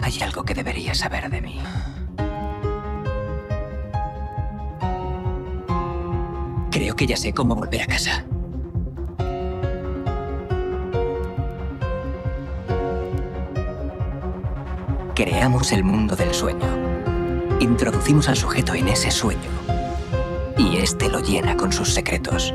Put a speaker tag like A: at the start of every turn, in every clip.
A: Hay algo que deberías saber de mí. Creo que ya sé cómo volver a casa. Creamos el mundo del sueño. Introducimos al sujeto en ese sueño. Y este lo llena con sus secretos.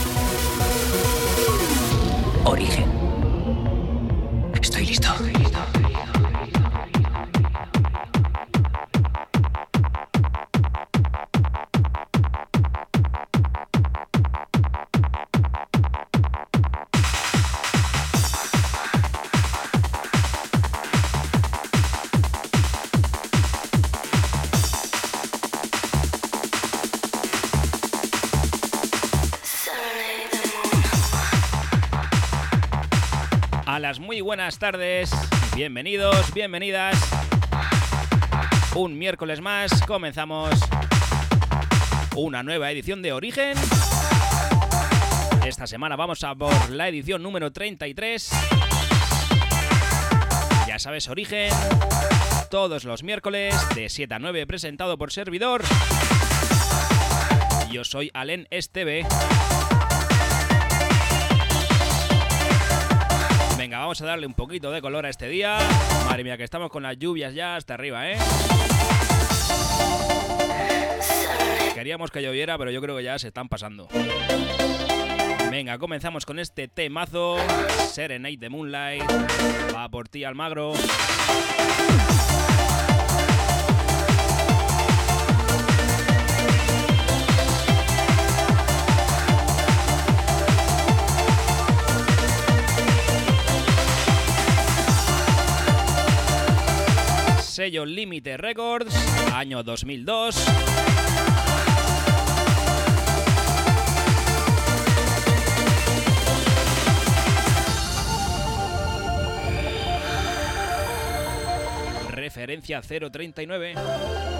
B: buenas tardes, bienvenidos, bienvenidas. Un miércoles más comenzamos una nueva edición de Origen. Esta semana vamos a por la edición número 33. Ya sabes, Origen, todos los miércoles de 7 a 9 presentado por servidor. Yo soy Alen Esteve. Venga, vamos a darle un poquito de color a este día. Madre mía, que estamos con las lluvias ya hasta arriba, ¿eh? Queríamos que lloviera, pero yo creo que ya se están pasando. Venga, comenzamos con este temazo. Serenade de Moonlight. Va por ti, Almagro. Sello Límite Records, año 2002. Referencia 039.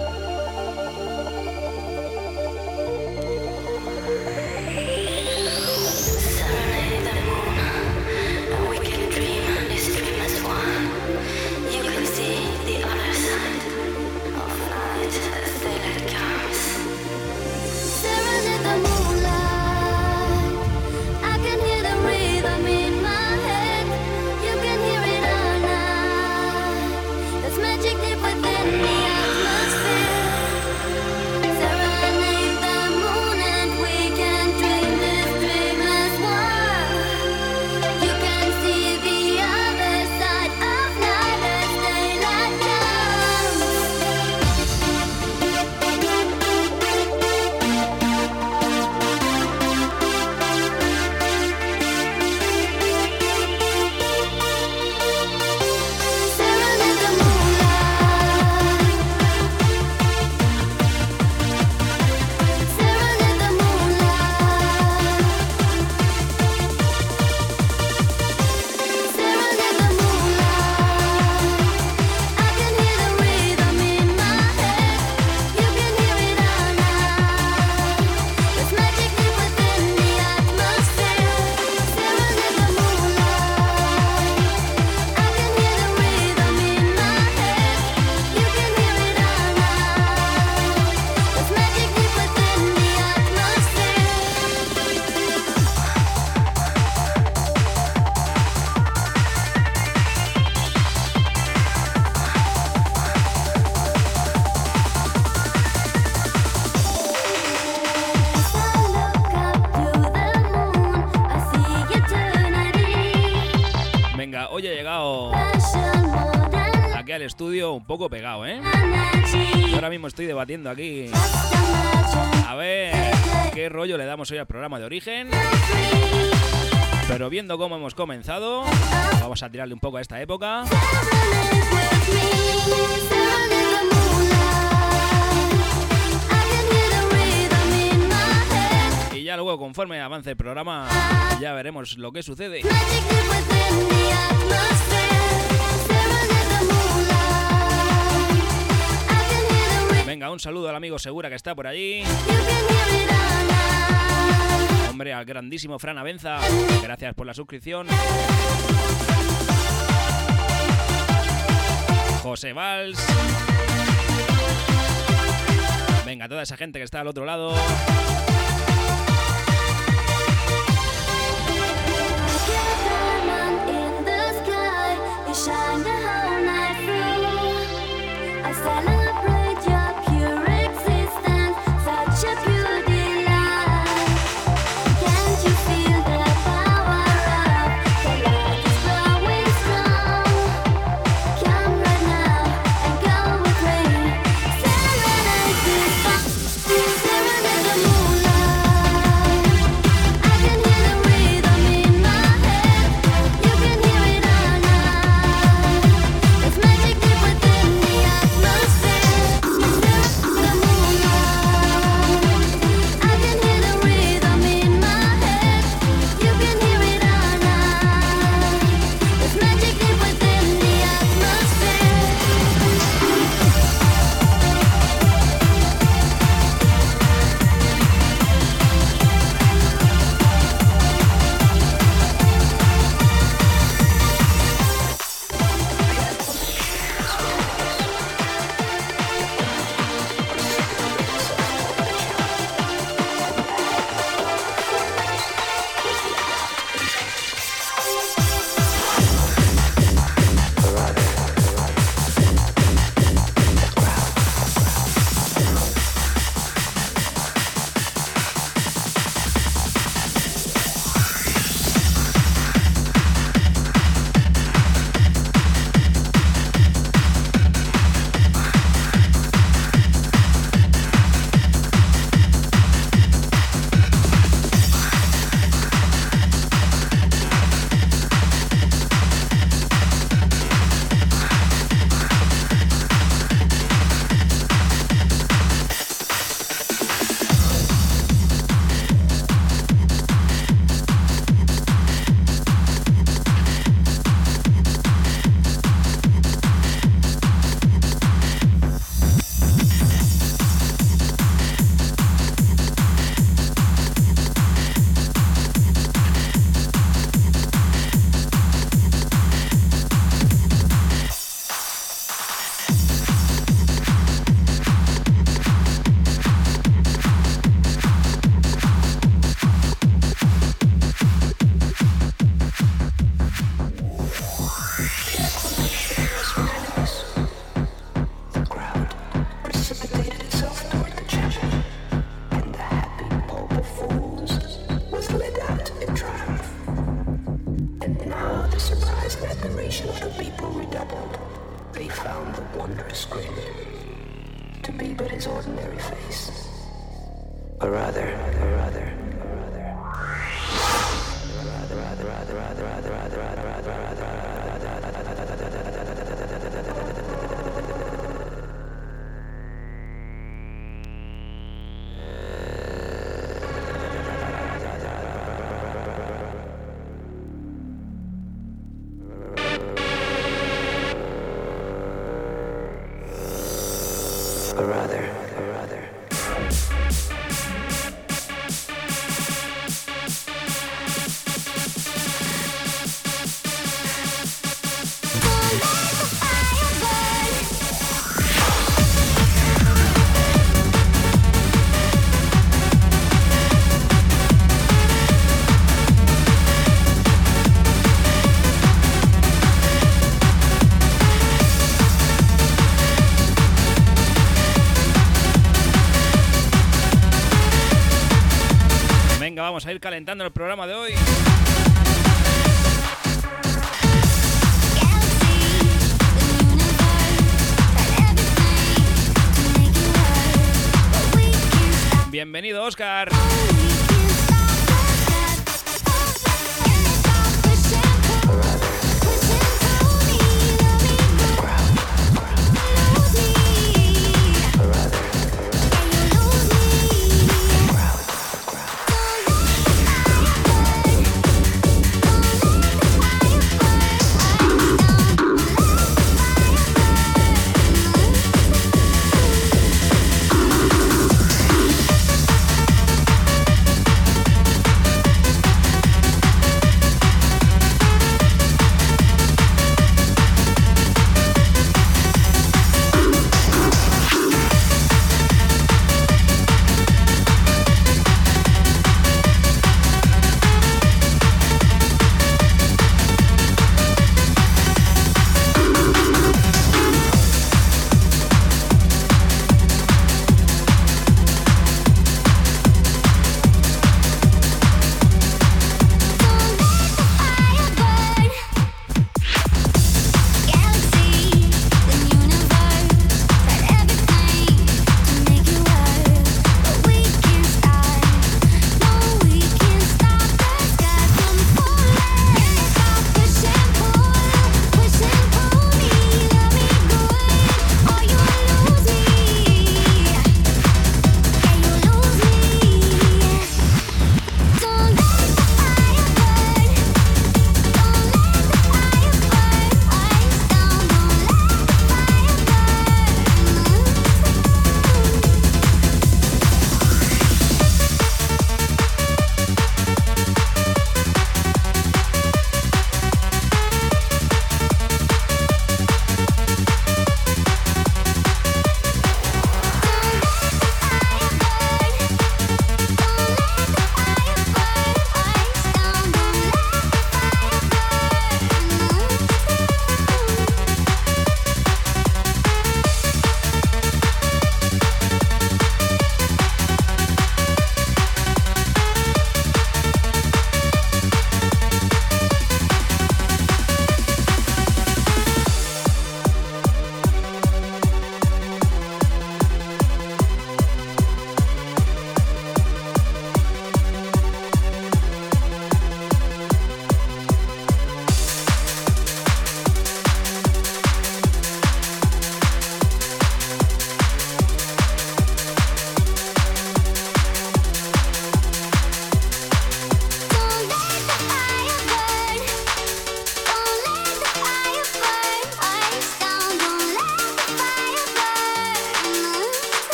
B: Un poco pegado, ¿eh? Ahora mismo estoy debatiendo aquí. A ver qué rollo le damos hoy al programa de origen. Pero viendo cómo hemos comenzado, vamos a tirarle un poco a esta época. Y ya luego, conforme avance el programa, ya veremos lo que sucede. Saludo al amigo Segura que está por allí. Hombre, al grandísimo Fran Avenza. Gracias por la suscripción. José Valls. Venga, toda esa gente que está al otro lado. Vamos a ir calentando el programa de hoy. Bienvenido, Oscar.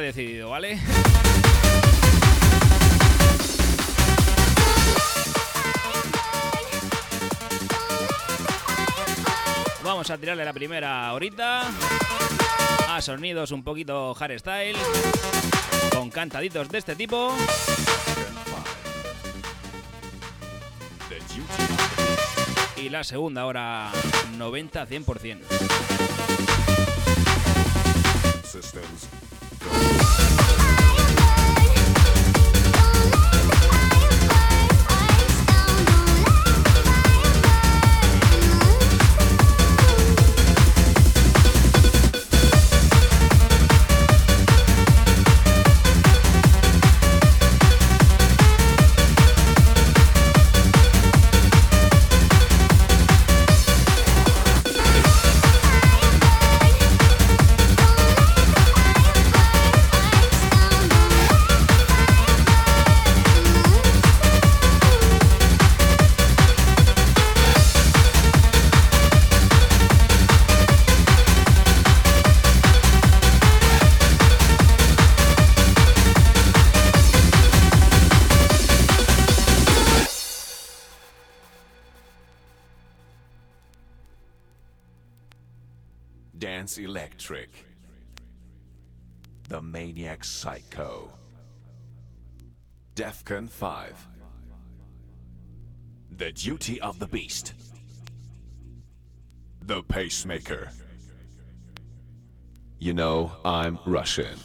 C: Decidido, ¿vale? Vamos a tirarle la primera horita a sonidos un poquito hardstyle con cantaditos de este tipo. Y la segunda hora 90-100%.
B: Electric. The Maniac Psycho. Defcon 5. The Duty of the Beast. The Pacemaker. You know, I'm Russian.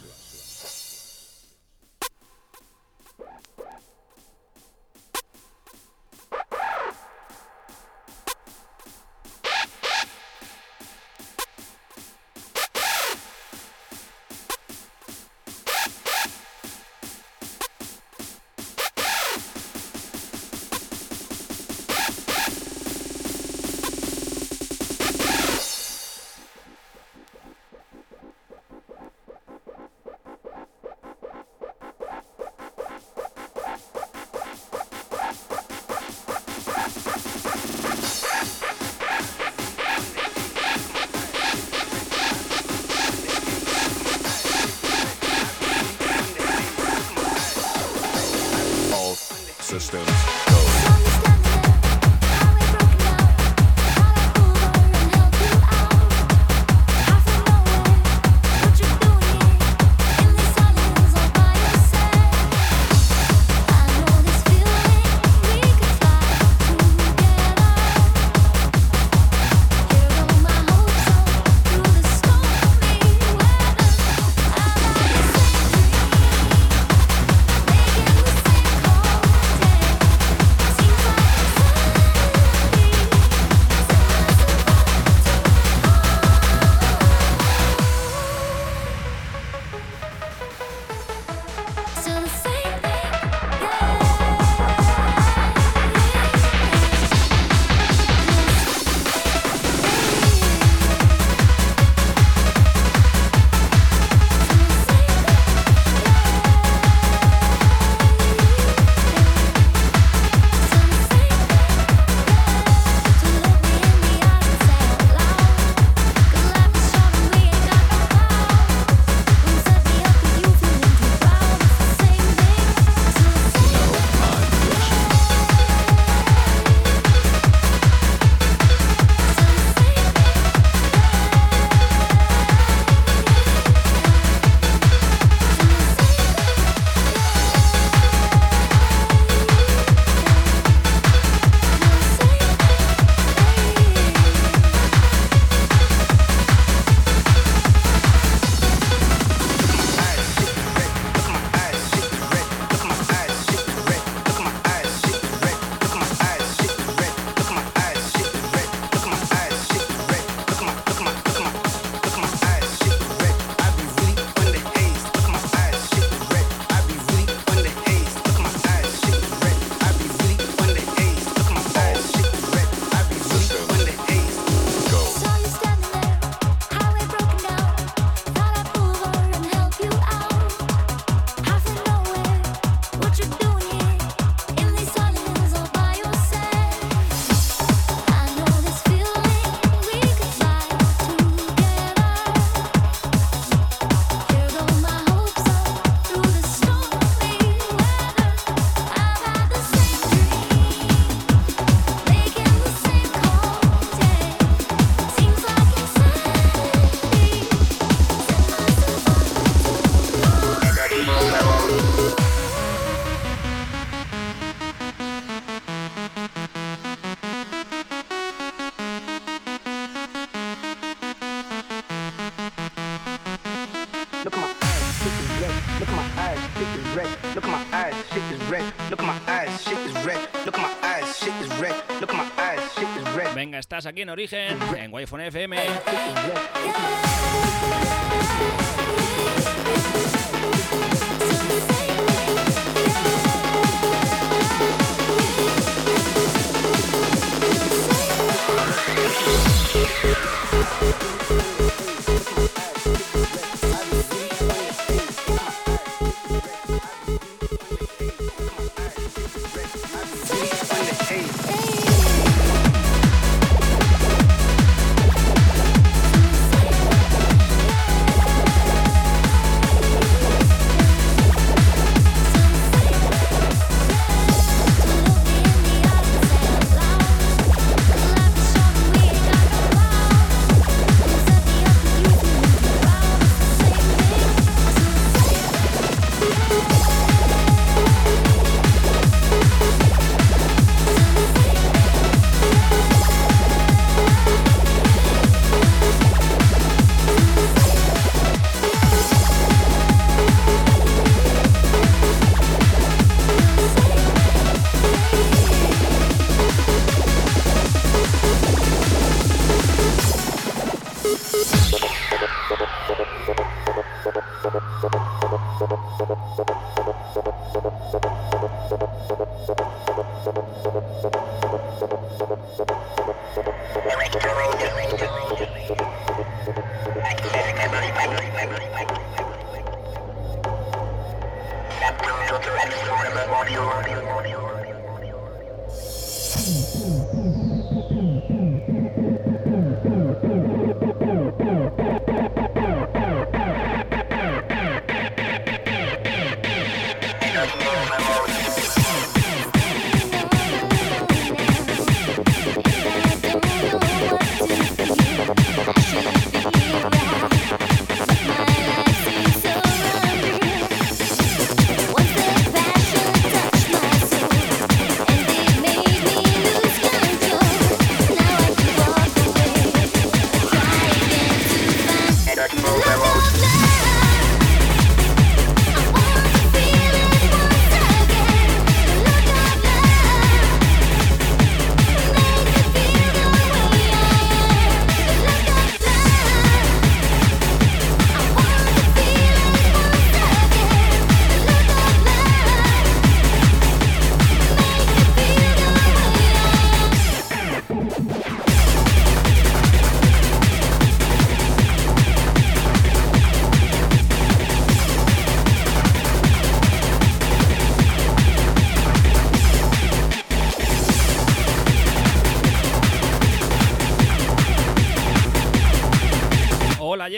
B: aquí en Origen, en wi FM.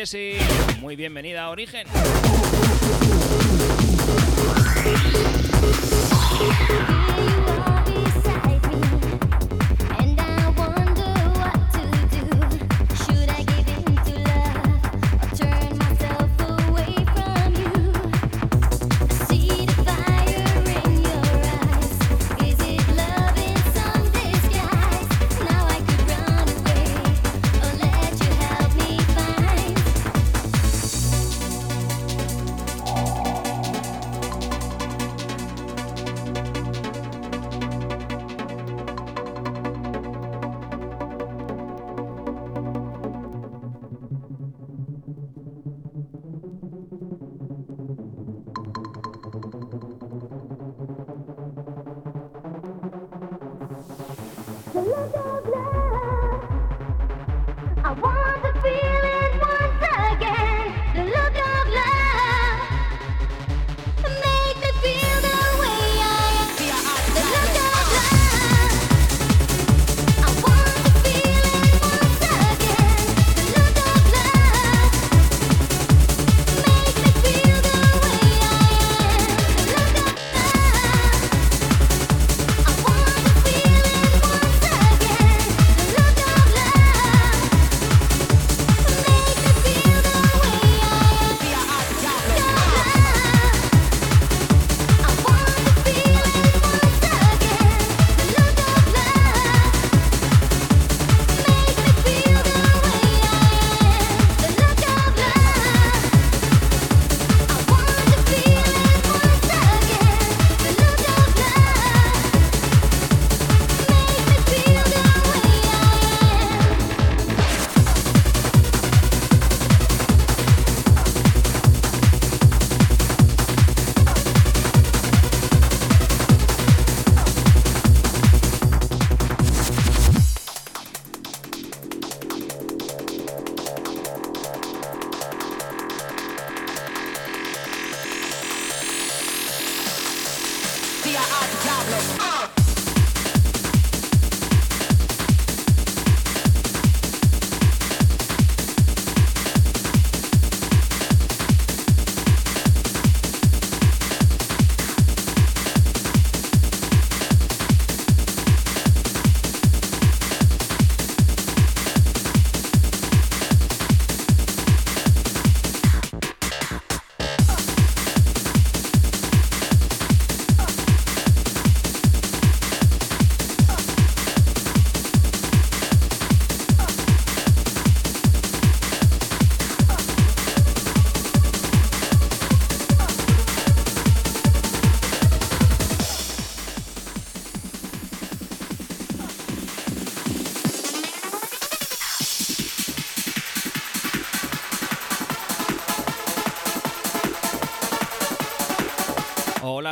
B: Messi. Muy bienvenida a Origen.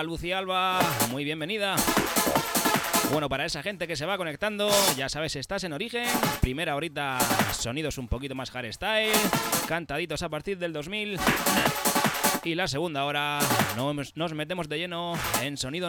B: Lucía Alba, muy bienvenida. Bueno, para esa gente que se va conectando, ya sabes, estás en origen. Primera horita, sonidos un poquito más hardstyle, cantaditos a partir del 2000. Y la segunda hora, nos, metemos de lleno en sonido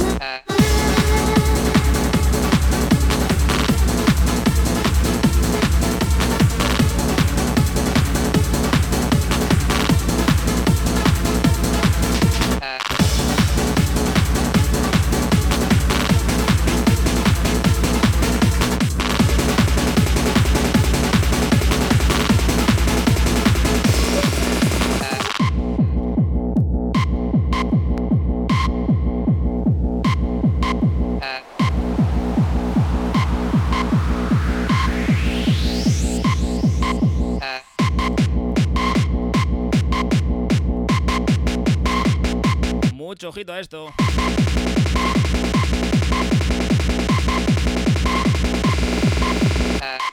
B: Uh, ojito a esto.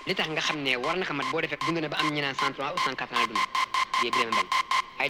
D: li tax nga xam ne war na ko mat boo defee dund na ba am 103 ou 104 ans dund ay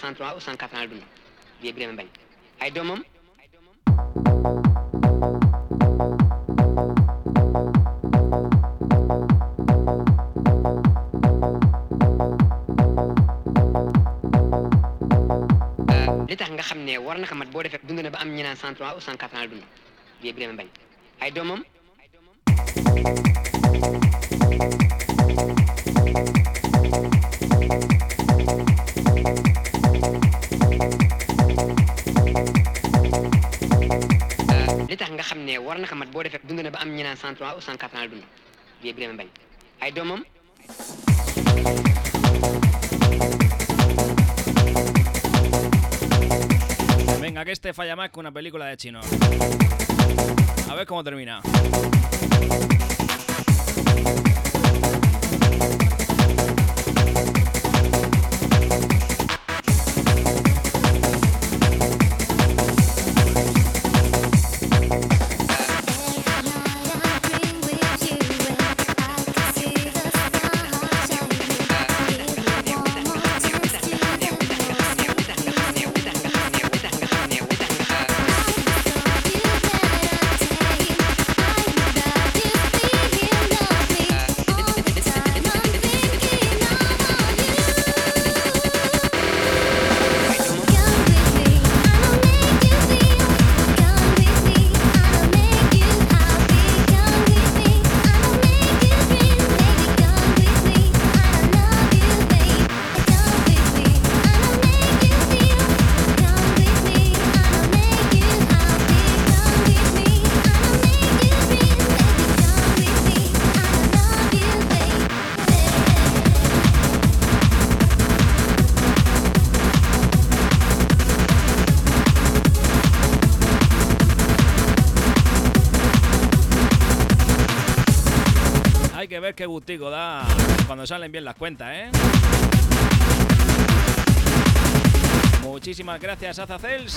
D: 103 ou 104 ans dund yéeg leen bañ. Ay doomam? Li tax nga xam ne war boo defee dund na ba am ñu naan 103 ou 104 ans dund yéeg leen bañ. Ay doomam? War na ko mat boo defee dund na ba am ñu naan 103 ou 104 ans dund yéeg leen bañ ay doomam
B: Venga, que este falla más que una película de chino. A ver cómo termina. Qué gustico da cuando salen bien las cuentas, ¿eh? Muchísimas gracias, Azacels.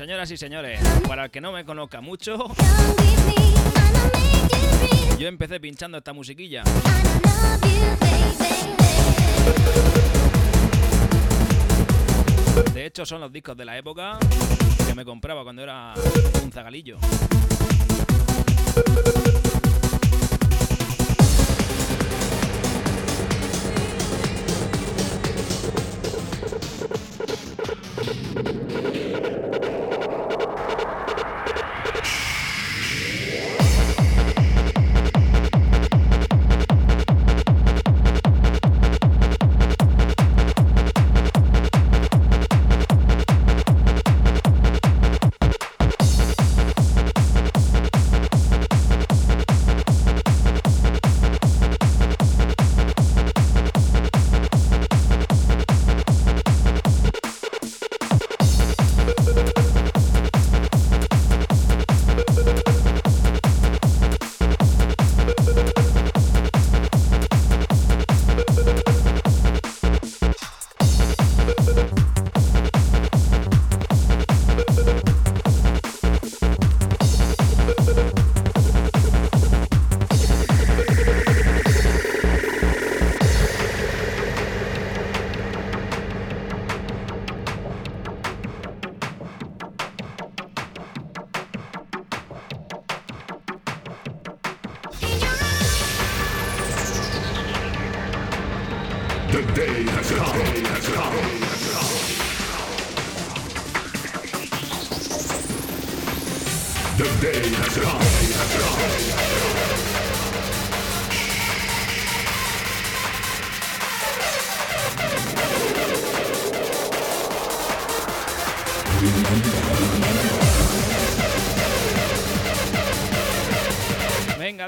B: Señoras y señores, para el que no me conozca mucho, yo empecé pinchando esta musiquilla. De hecho, son los discos de la época que me compraba cuando era un zagalillo.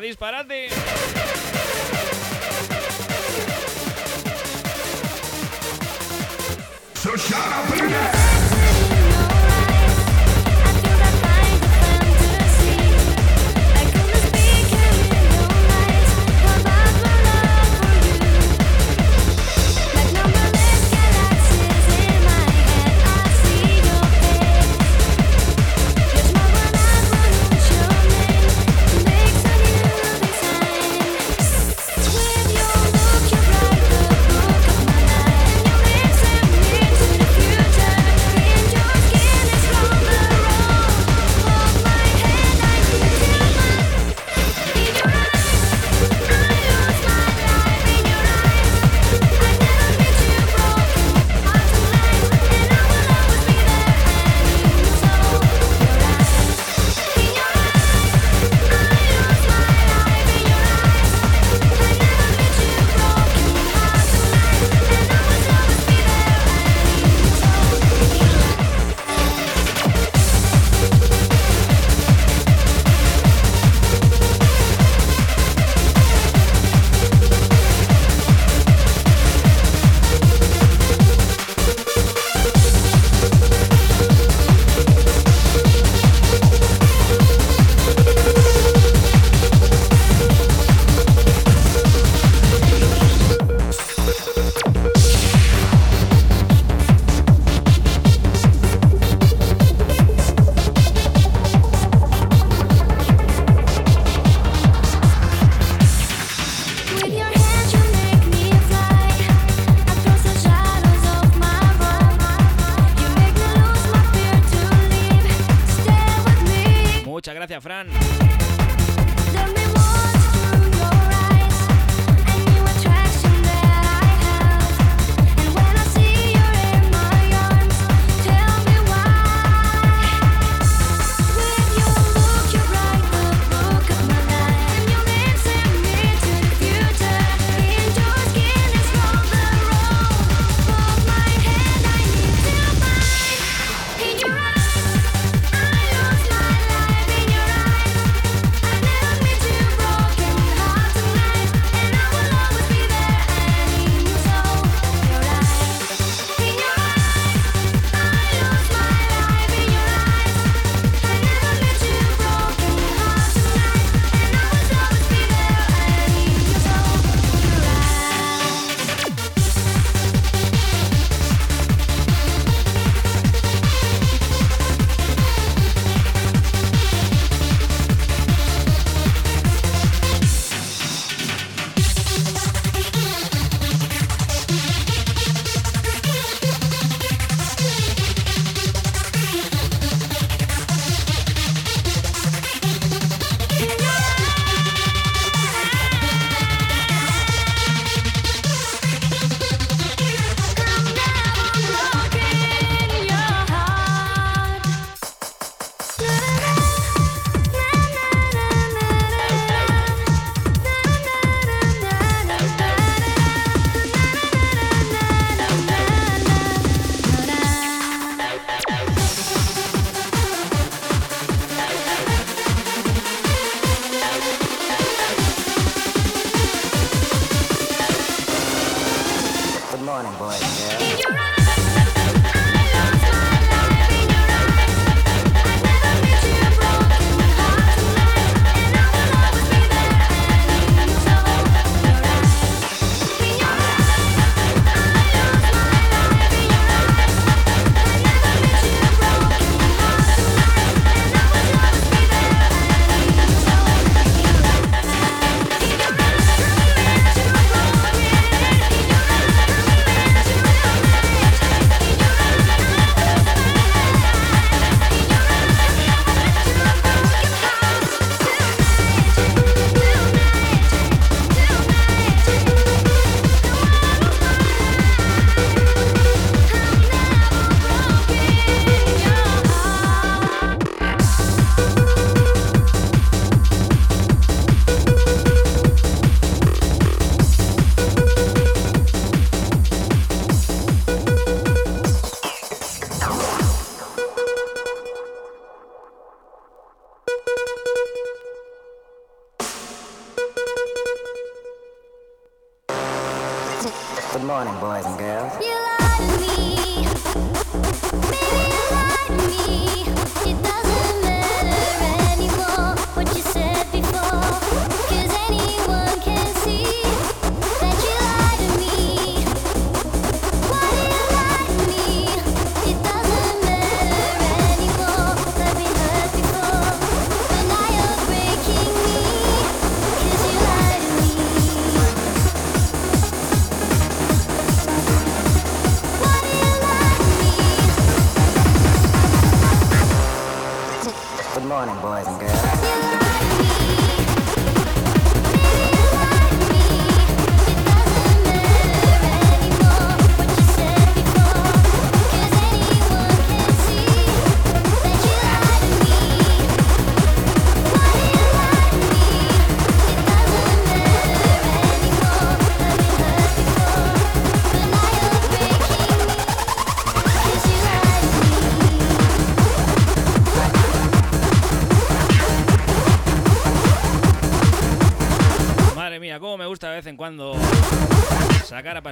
B: disparate.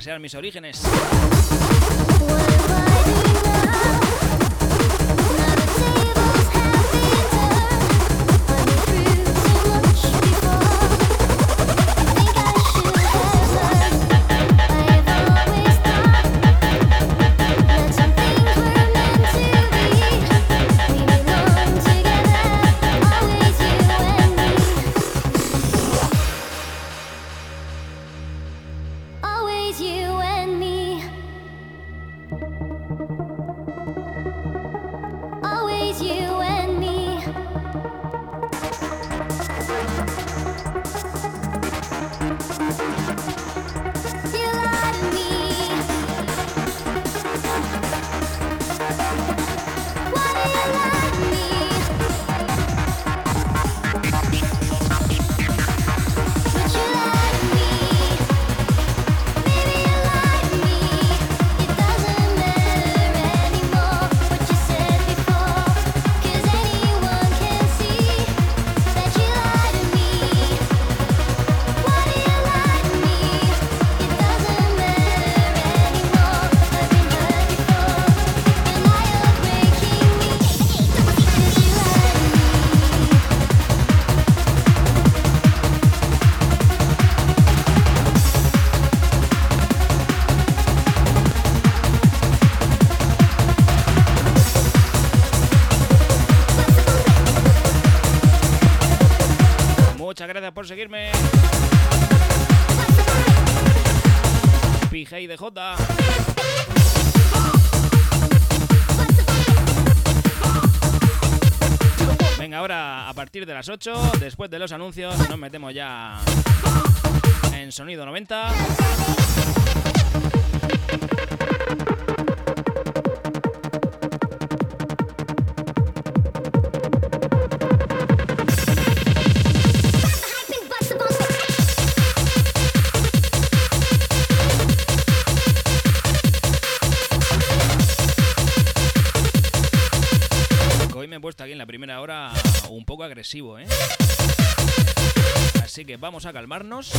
B: demasiado mis orígenes. por seguirme. PJ DJ. Venga, ahora a partir de las 8, después de los anuncios, nos metemos ya en sonido 90. agresivo, ¿eh? Así que vamos a calmarnos.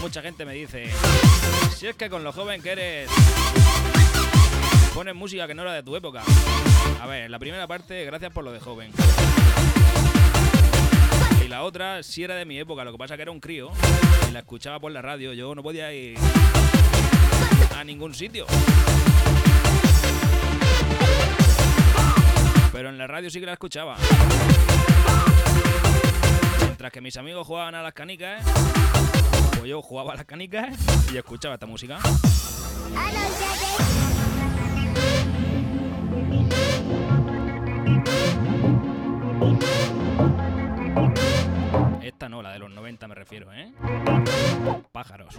B: Mucha gente me dice, si es que con lo joven que eres, pones música que no era de tu época. A ver, la primera parte, gracias por lo de joven. Y la otra, sí era de mi época, lo que pasa que era un crío y la escuchaba por la radio, yo no podía ir a ningún sitio. Pero en la radio sí que la escuchaba. Mientras que mis amigos jugaban a las canicas, yo jugaba a las canicas y escuchaba esta música. Esta no, la de los 90 me refiero, ¿eh? Pájaros.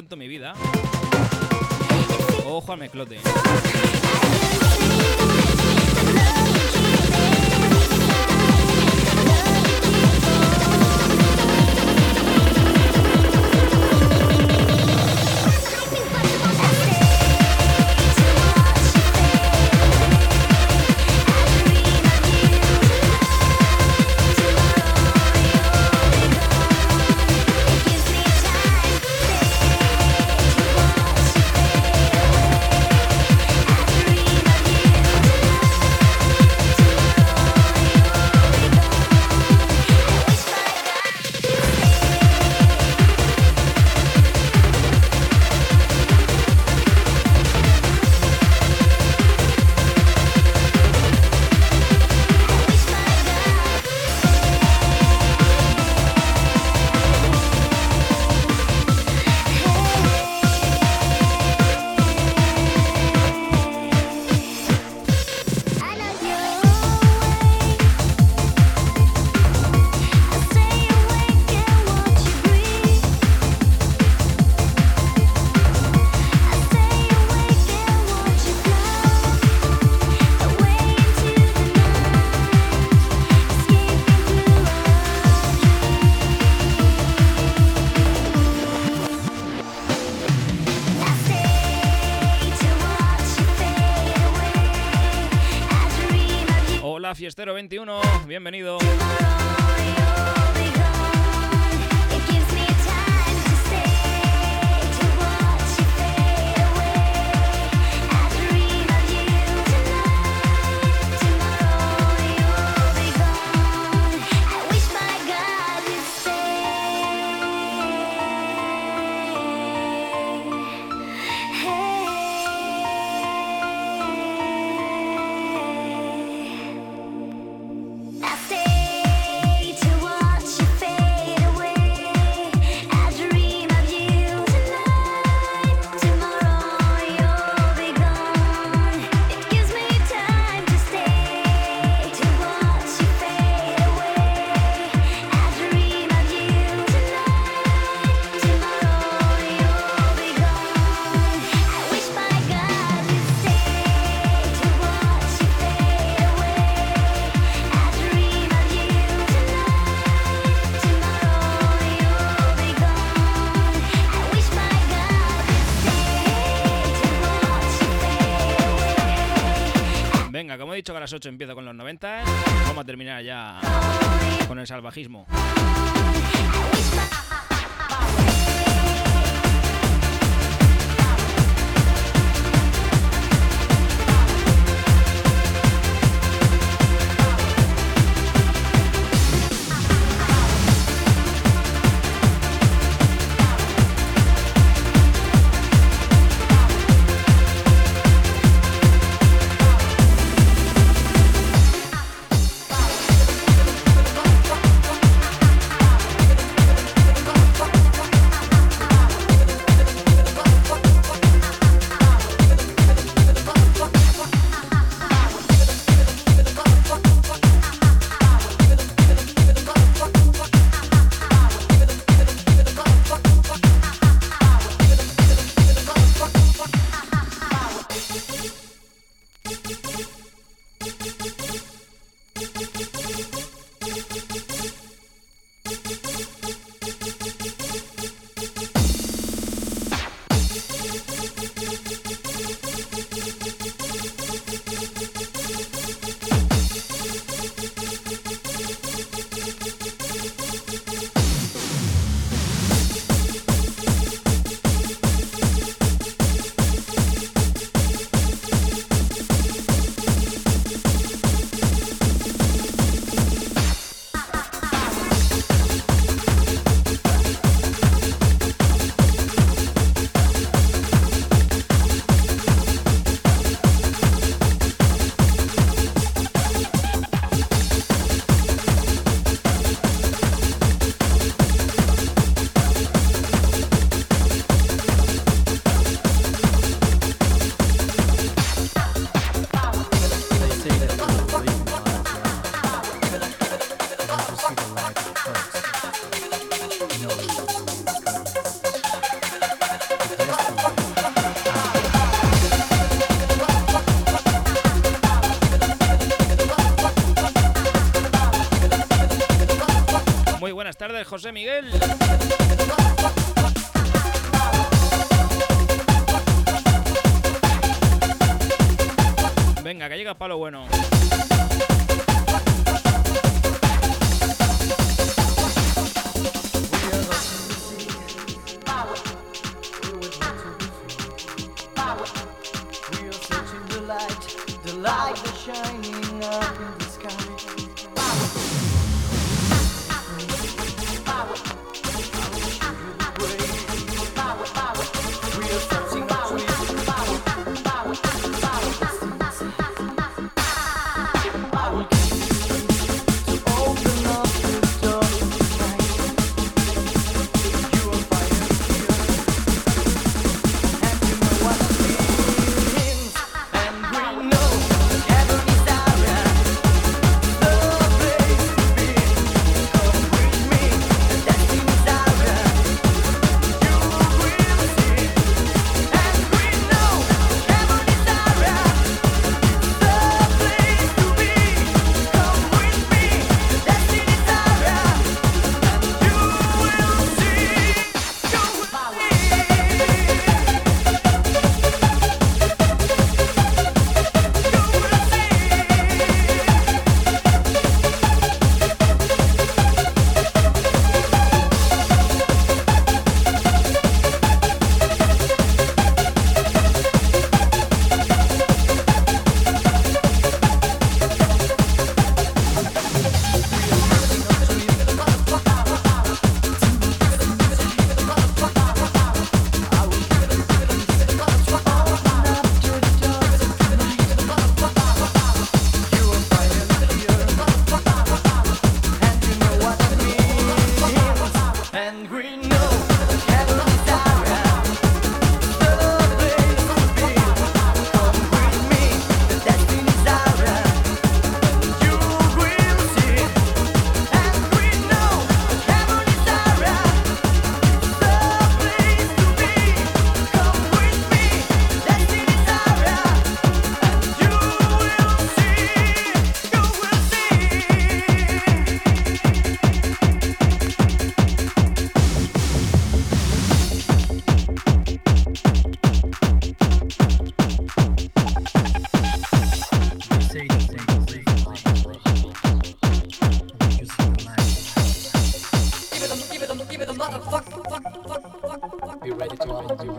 B: Cuento mi vida, ojo al mezclote. Bienvenido. Dicho que a las 8 empiezo con los 90, vamos a terminar ya con el salvajismo.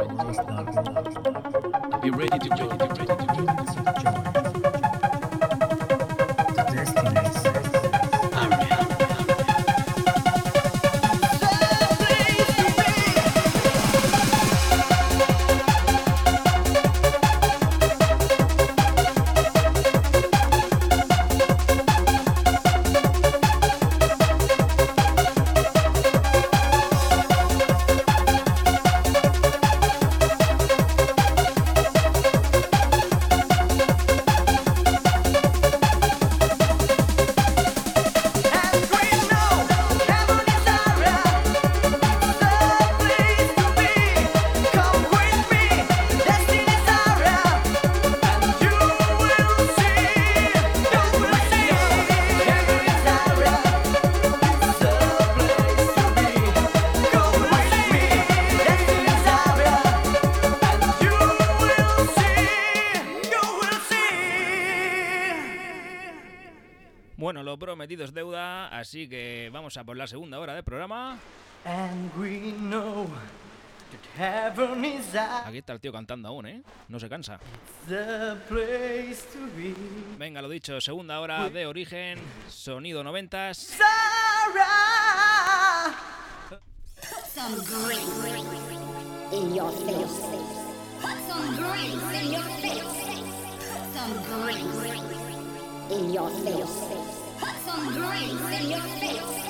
E: Be
F: ready to go. Be ready.
C: vamos a por la segunda hora de programa.
E: And we know that is
C: Aquí está el tío cantando aún, ¿eh? No se cansa.
E: Place to be.
C: Venga, lo dicho, segunda hora de origen, sonido noventas.
E: Sarah.
G: Some grace in your face. Some grace in your face. Some. Some grace in your face.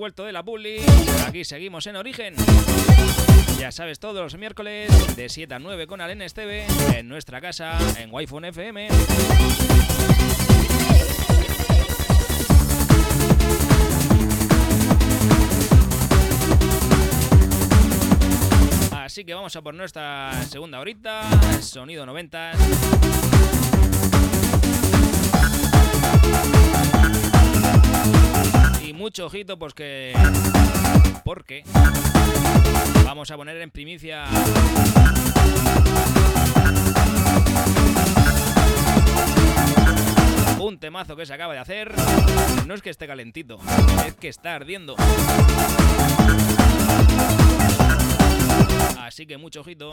C: Vuelto de la publi. Aquí seguimos en Origen. Ya sabes, todos los miércoles de 7 a 9 con Alen Esteve en nuestra casa en Wi-Fi FM. Así que vamos a por nuestra segunda horita, sonido 90. Y mucho ojito, pues que. Porque vamos a poner en primicia. Un temazo que se acaba de hacer. No es que esté calentito, es que está ardiendo. Así que mucho ojito.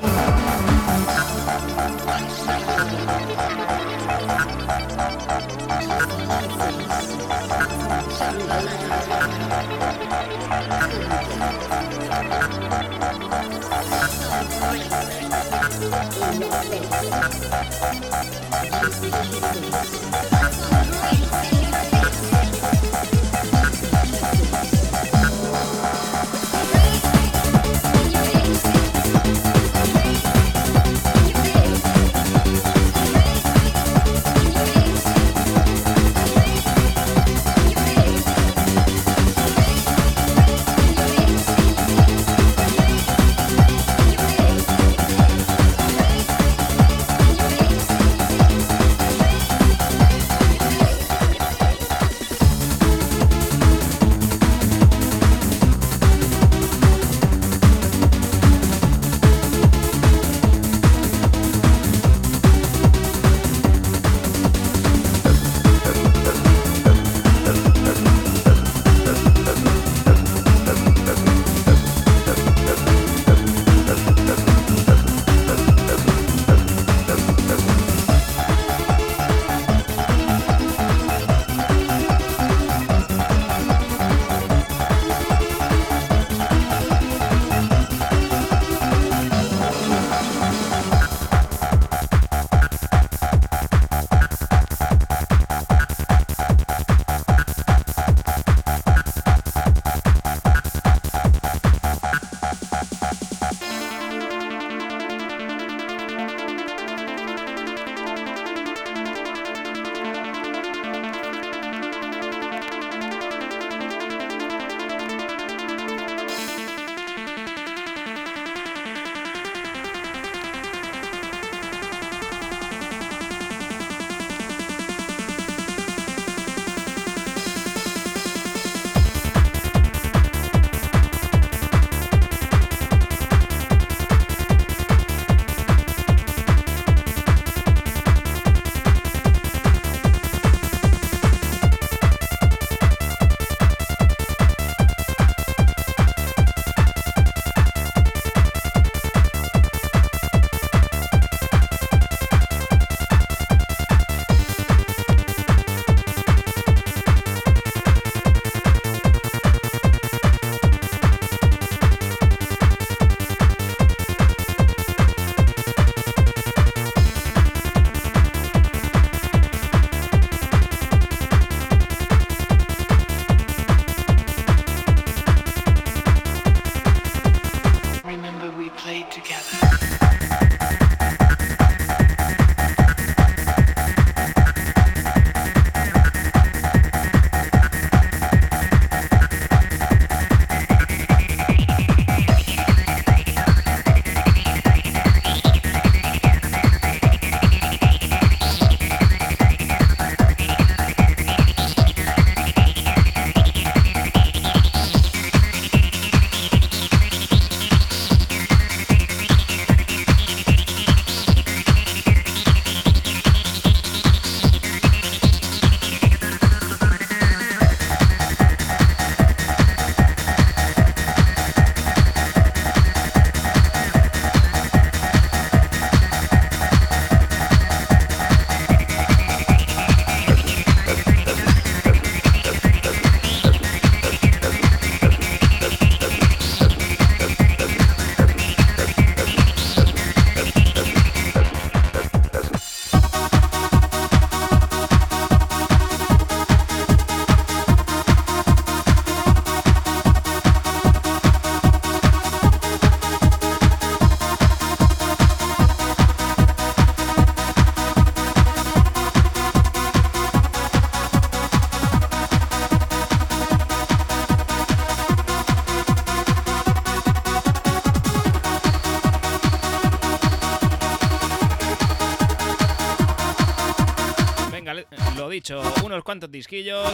C: Cuantos disquillos.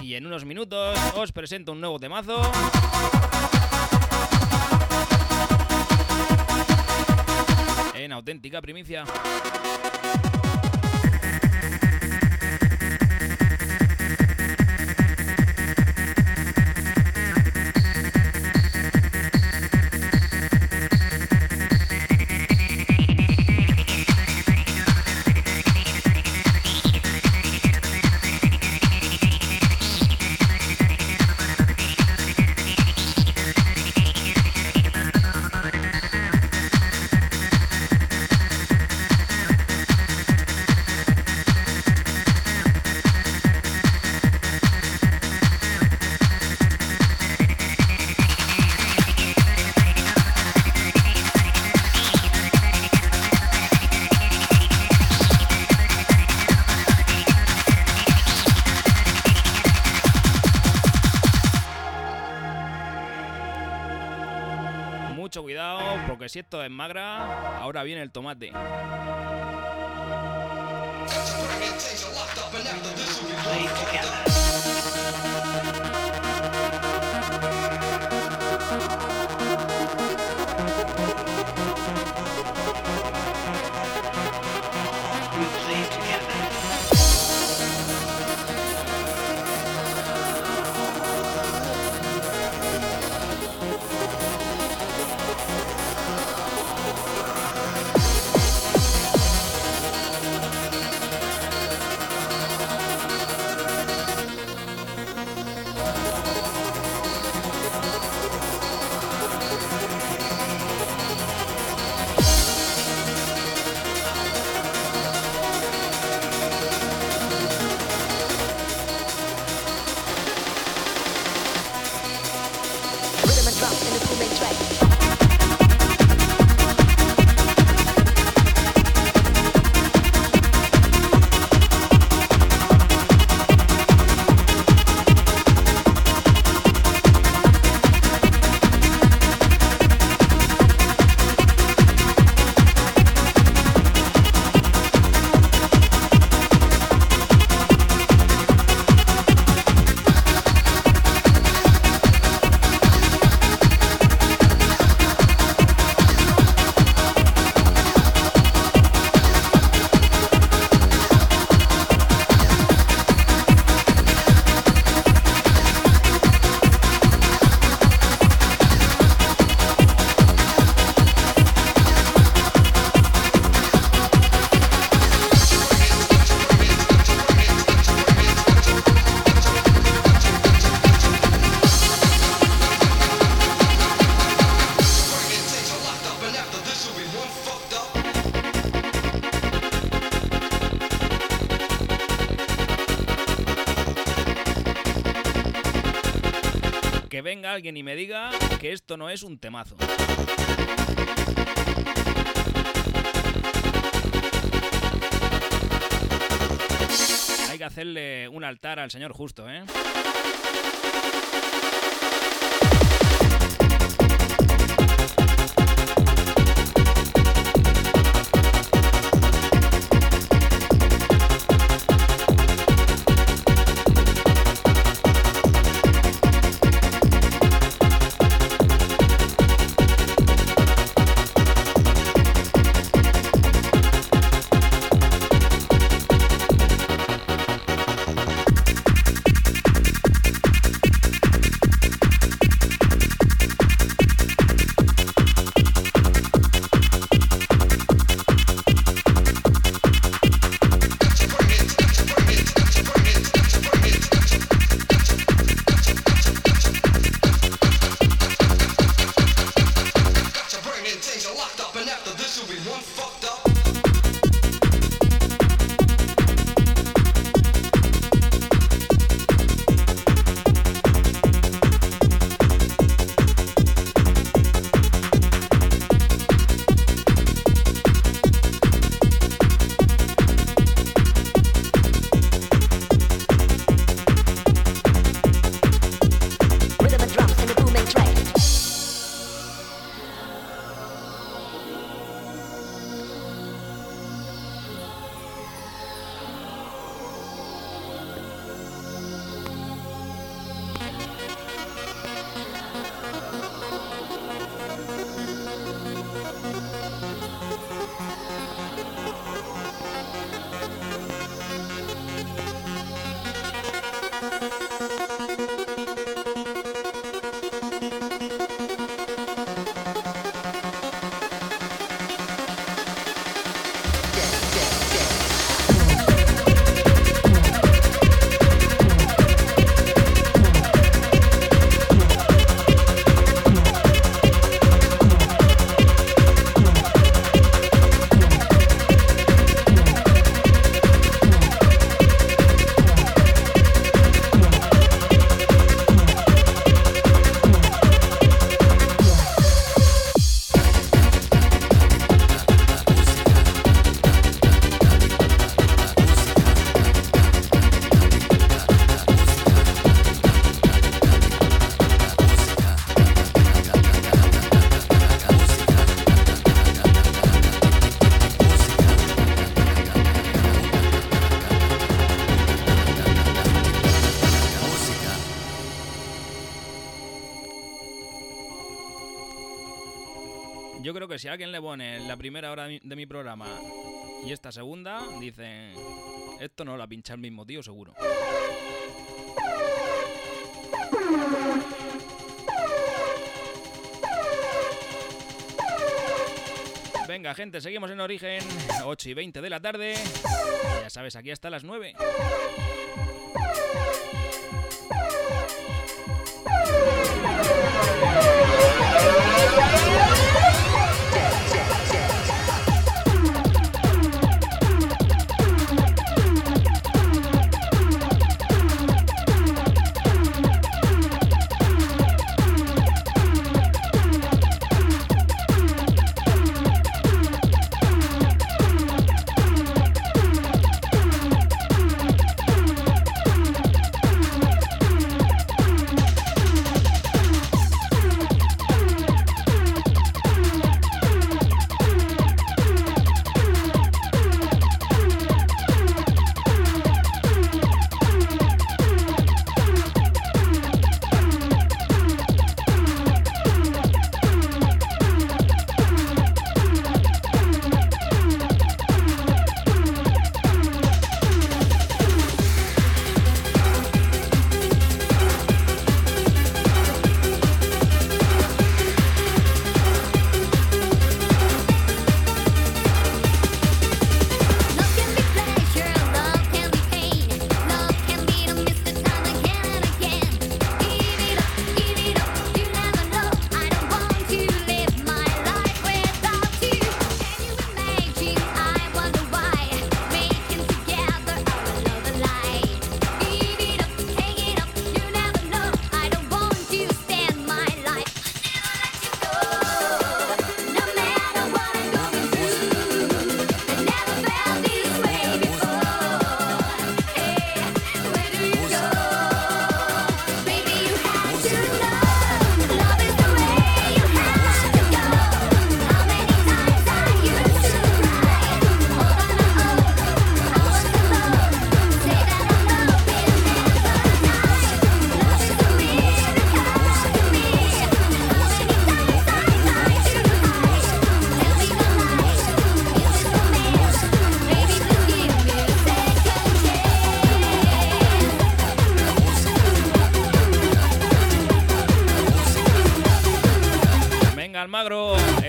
C: Y en unos minutos os presento un nuevo temazo. En auténtica primicia. Porque si esto es magra, ahora viene el tomate.
H: Rhythm
C: alguien y me diga que esto no es un temazo. Hay que hacerle un altar al señor justo, ¿eh?
B: Que si alguien le pone la primera hora de mi, programa y esta segunda, dicen, esto no la pincha el mismo tío, seguro. Venga, gente, seguimos en origen, 8 y 20 de la tarde. Ya sabes, aquí hasta las 9.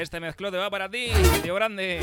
B: Este mezclote va para ti, tío grande.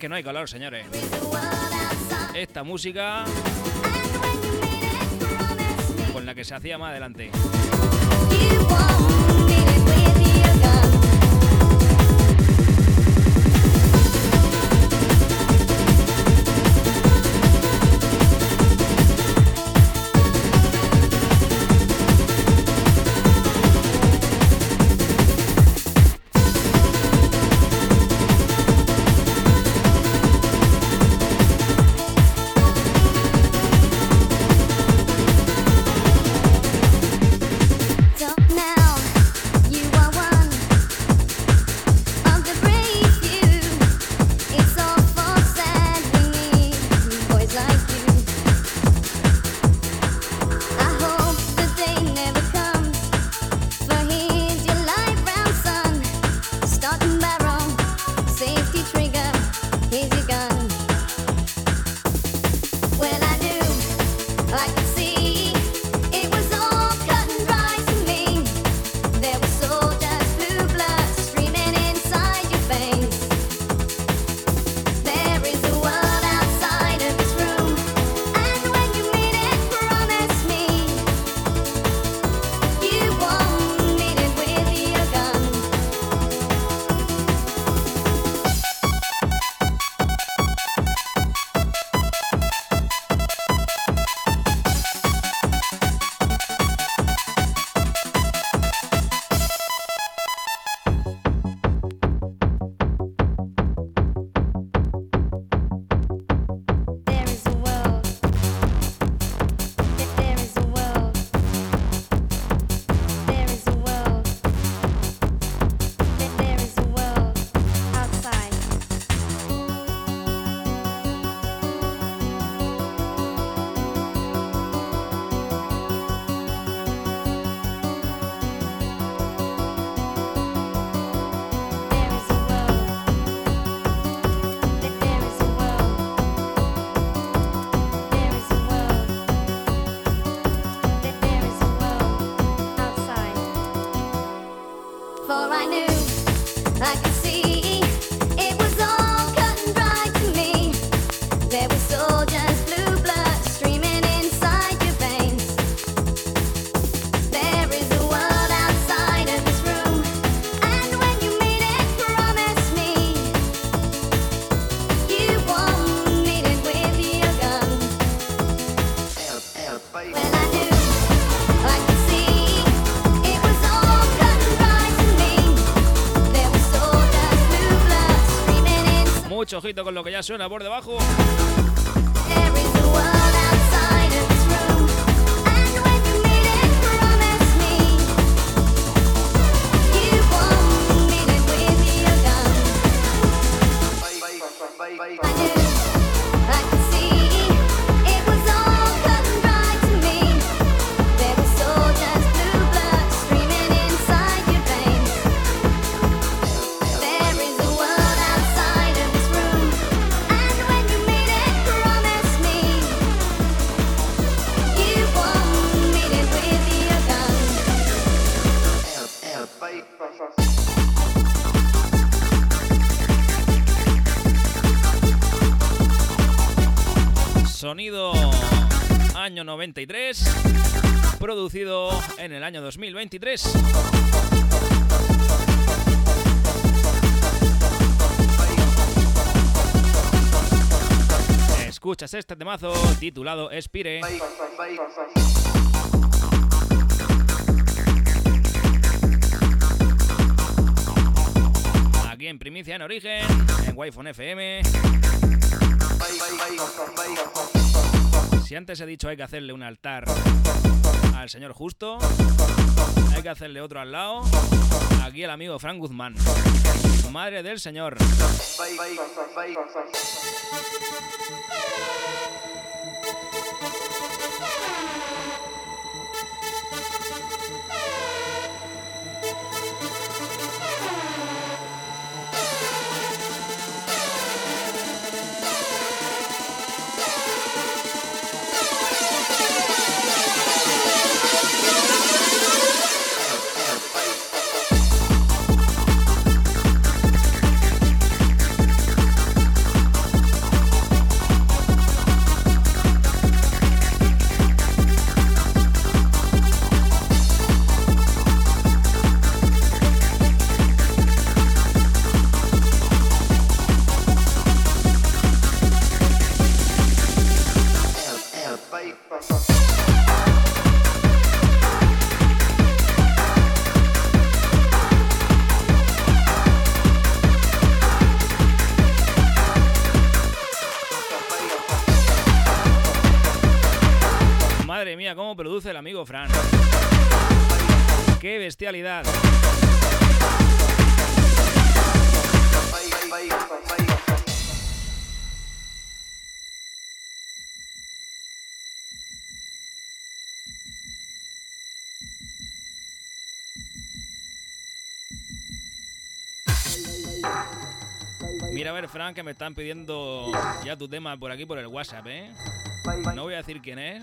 B: que no hay calor, señores. Esta música con la que se hacía más adelante. con lo que ya suena por debajo. 93, producido en el año 2023. Escuchas este temazo titulado Espire. Aquí en Primicia en Origen, en Wi-Fi FM. Si antes he dicho hay que hacerle un altar
C: al señor Justo, hay que hacerle otro al lado. Aquí el amigo Frank Guzmán. Madre del señor. Bye, bye, Fran. ¡Qué bestialidad! Mira a ver, Fran, que me están pidiendo ya tu tema por aquí por el WhatsApp, ¿eh? No voy a decir quién es,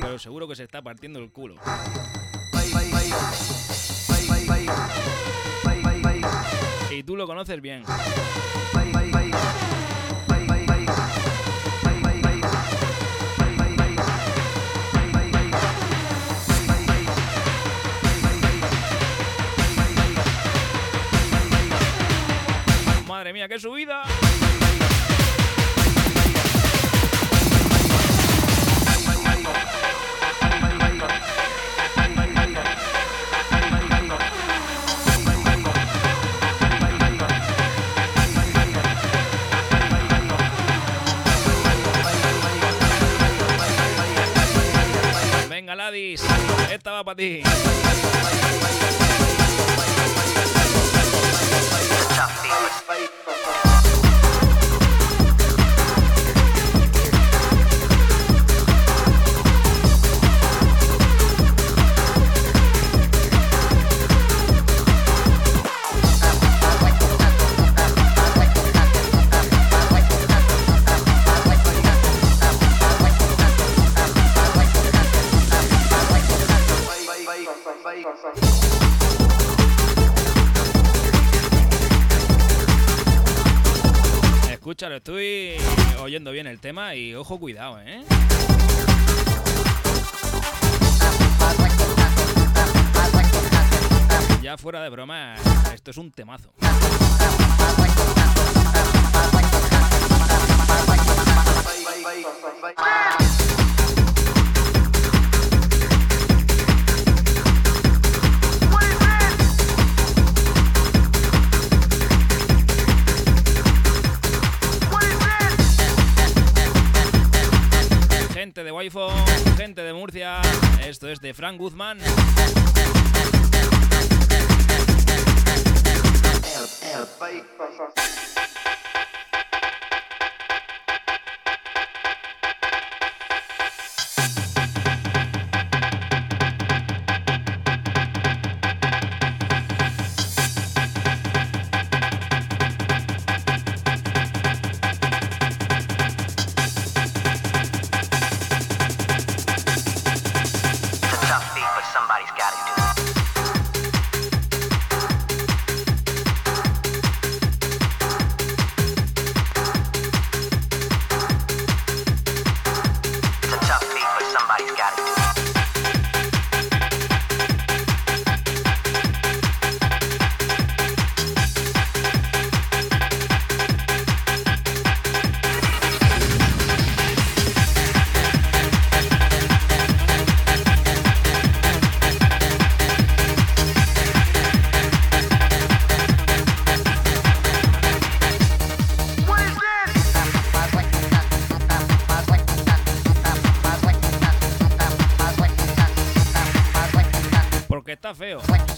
C: pero seguro que se está partiendo el culo. Y tú lo conoces bien. Madre mía, qué subida. Esta ojo, cuidado, ¿eh? Ya fuera de broma, esto es un temazo. De Frank Guzmán.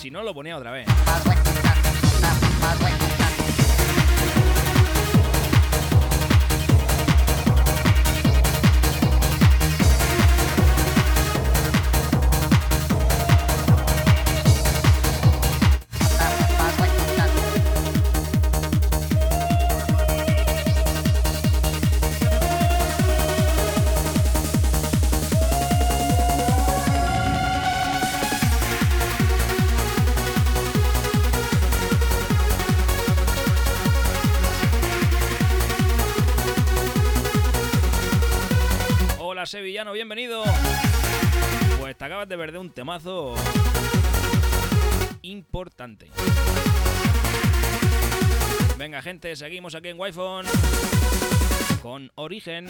B: Si no, lo ponía otra vez. Sevillano, bienvenido. Pues te acabas de perder un temazo importante. Venga gente, seguimos aquí en Wi-Fi con Origen.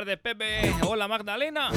C: Tardes, Pepe. Hola, Magdalena.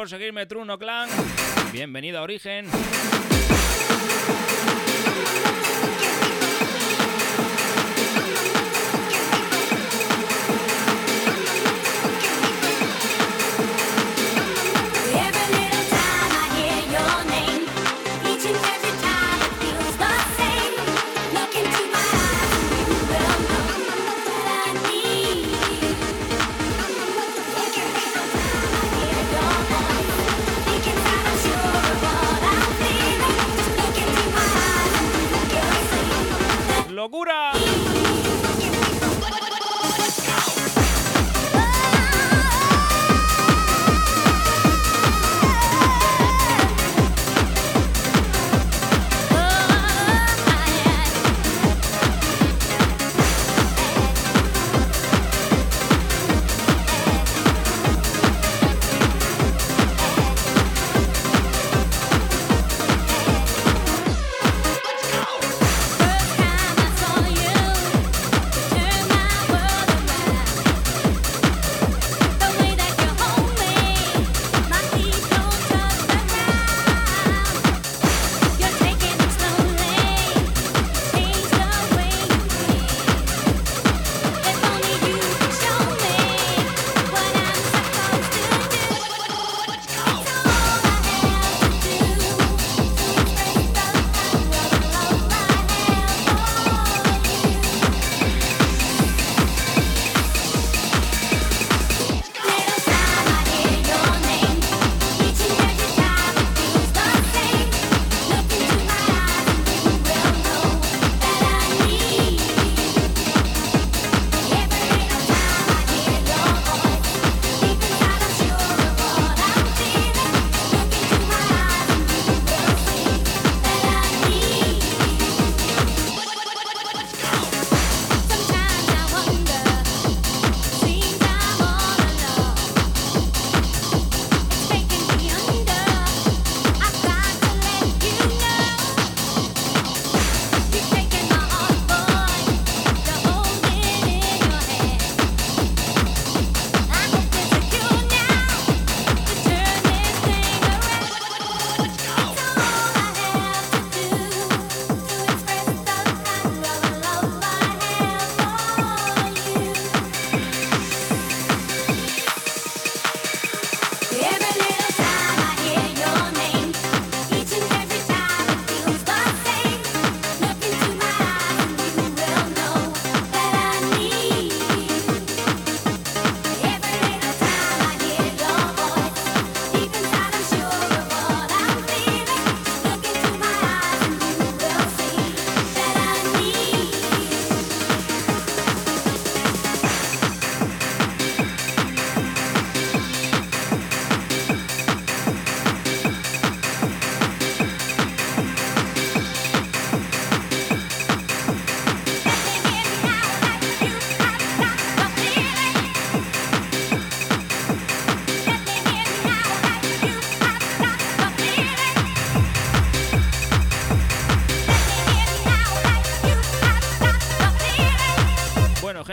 B: por seguirme, Truno Clan. Bienvenido a Origen.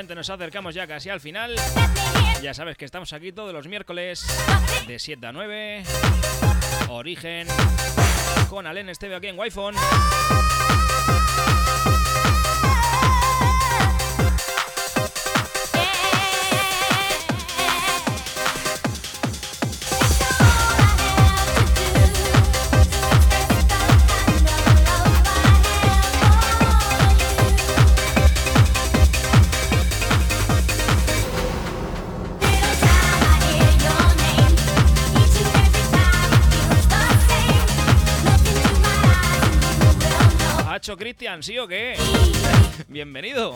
B: nos acercamos ya casi al final. Ya sabes que estamos aquí todos los miércoles de 7 a 9. Origen con Alen Esteve aquí en wi ¿sí o qué? Bienvenido.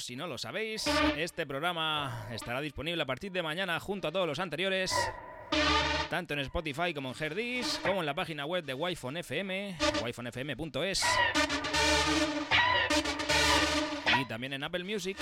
C: Si no lo sabéis, este programa estará disponible a partir de mañana junto a todos los anteriores, tanto en Spotify como en Herdis, como en la página web de wi FM, wifonfm.es y también en Apple Music.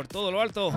C: Por todo lo alto.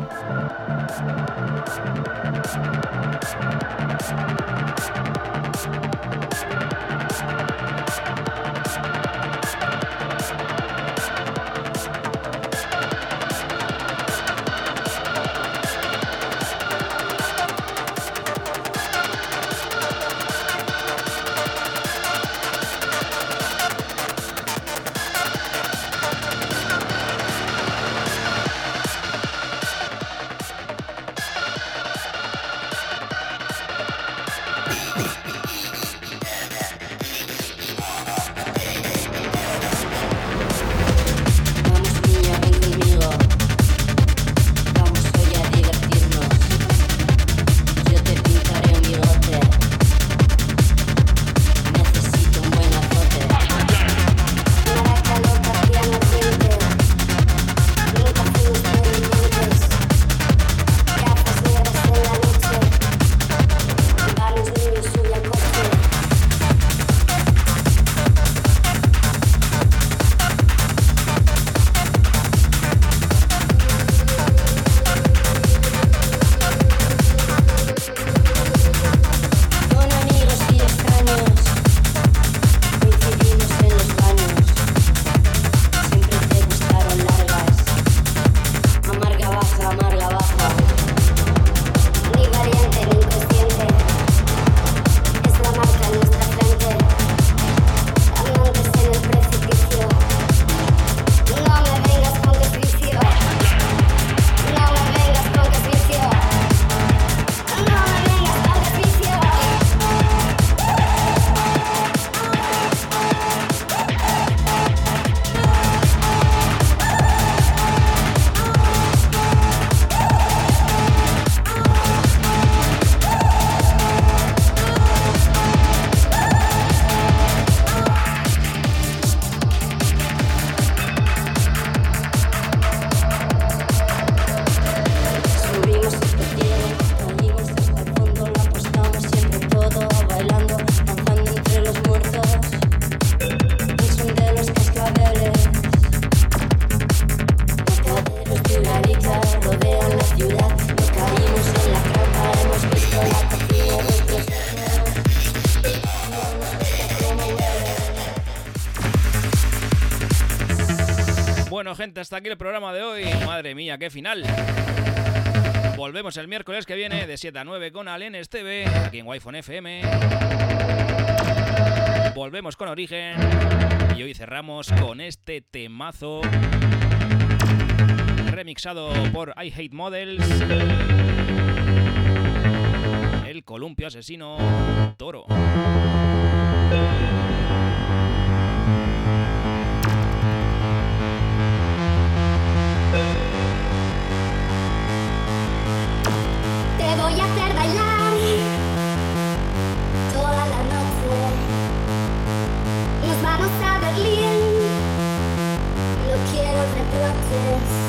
C: Hasta aquí el programa de hoy. Madre mía, qué final. Volvemos el miércoles que viene de 7 a 9 con Alenes TV, aquí en Wi-Fi FM. Volvemos con Origen. Y hoy cerramos con este temazo remixado por I Hate Models. El columpio asesino Toro.
I: Voy a hacer bailar toda la noche. Nos vamos a Berlín, lo quiero reproches.